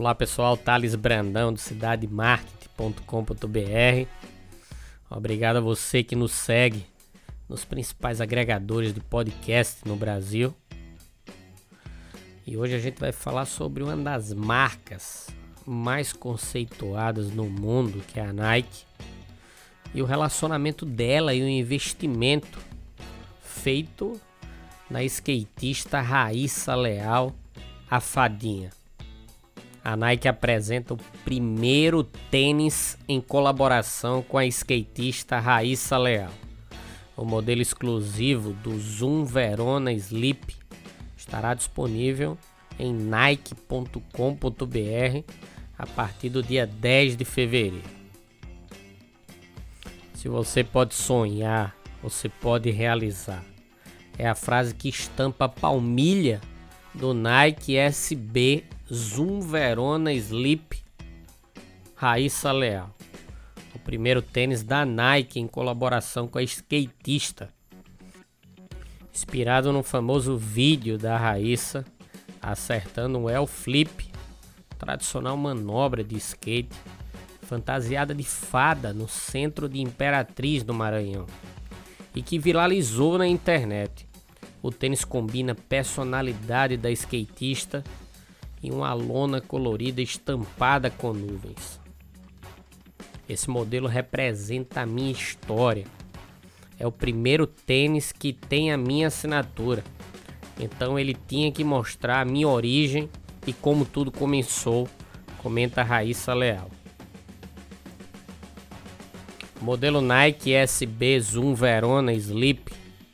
Olá pessoal, Thales Brandão do cidademarketing.com.br. Obrigado a você que nos segue nos principais agregadores de podcast no Brasil. E hoje a gente vai falar sobre uma das marcas mais conceituadas no mundo, que é a Nike, e o relacionamento dela e o investimento feito na skatista Raíssa Leal, a Fadinha. A Nike apresenta o primeiro tênis em colaboração com a skatista Raíssa Leal. O modelo exclusivo do Zoom Verona Sleep estará disponível em nike.com.br a partir do dia 10 de fevereiro. Se você pode sonhar, você pode realizar. É a frase que estampa a palmilha do Nike SB Zoom Verona Sleep Raíssa Leal. O primeiro tênis da Nike em colaboração com a skatista. Inspirado no famoso vídeo da Raíssa acertando um L flip, tradicional manobra de skate, fantasiada de fada no centro de Imperatriz do Maranhão, e que viralizou na internet. O tênis combina personalidade da skatista e uma lona colorida estampada com nuvens. Esse modelo representa a minha história. É o primeiro tênis que tem a minha assinatura. Então ele tinha que mostrar a minha origem e como tudo começou, comenta Raíssa Leal. modelo Nike SB Zoom Verona Sleep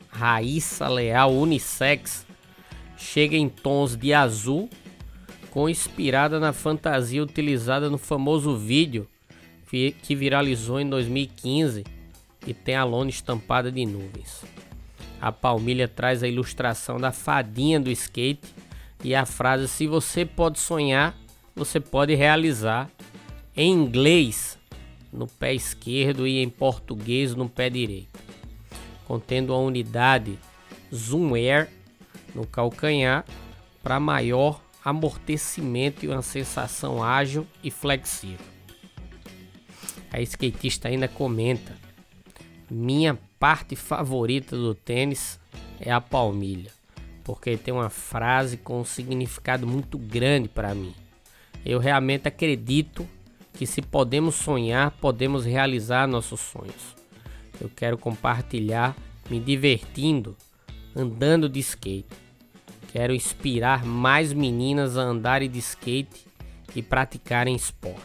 Raíssa Leal Unisex chega em tons de azul com inspirada na fantasia utilizada no famoso vídeo que viralizou em 2015 e tem a lona estampada de nuvens. A palmilha traz a ilustração da fadinha do skate e a frase: Se você pode sonhar, você pode realizar. Em inglês, no pé esquerdo e em português no pé direito, contendo a unidade Zoom Air no calcanhar para maior amortecimento e uma sensação ágil e flexível. A skatista ainda comenta: Minha parte favorita do tênis é a palmilha, porque tem uma frase com um significado muito grande para mim. Eu realmente acredito que se podemos sonhar, podemos realizar nossos sonhos. Eu quero compartilhar me divertindo, andando de skate Quero inspirar mais meninas a andarem de skate e praticarem esporte.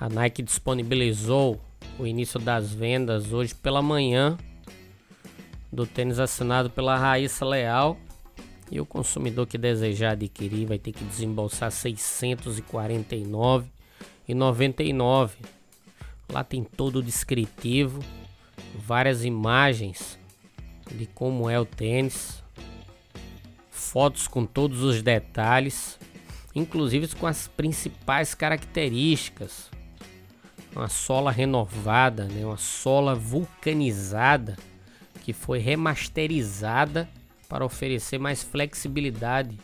A Nike disponibilizou o início das vendas hoje pela manhã do tênis assinado pela Raíssa Leal e o consumidor que desejar adquirir vai ter que desembolsar R$ 649,99. Lá tem todo o descritivo, várias imagens de como é o tênis, fotos com todos os detalhes, inclusive com as principais características. Uma sola renovada, né? uma sola vulcanizada que foi remasterizada para oferecer mais flexibilidade.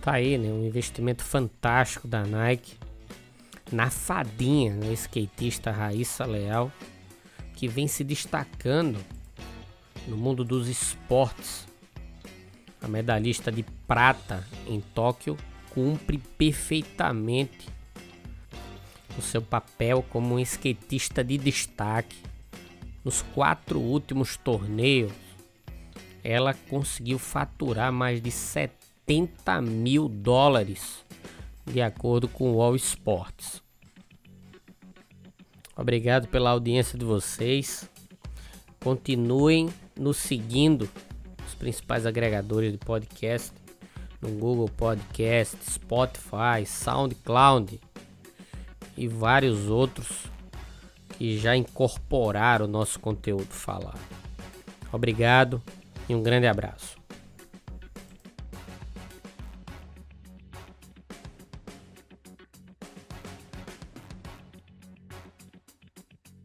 Tá aí, né? Um investimento fantástico da Nike na fadinha, né? skatista Raíssa Leal, que vem se destacando no mundo dos esportes. A medalhista de prata em Tóquio cumpre perfeitamente o seu papel como um skatista de destaque. Nos quatro últimos torneios, ela conseguiu faturar mais de 70 mil dólares, de acordo com o All Sports. Obrigado pela audiência de vocês. Continuem nos seguindo nos principais agregadores de podcast, no Google Podcast, Spotify, SoundCloud e vários outros que já incorporaram o nosso conteúdo falar. Obrigado e um grande abraço.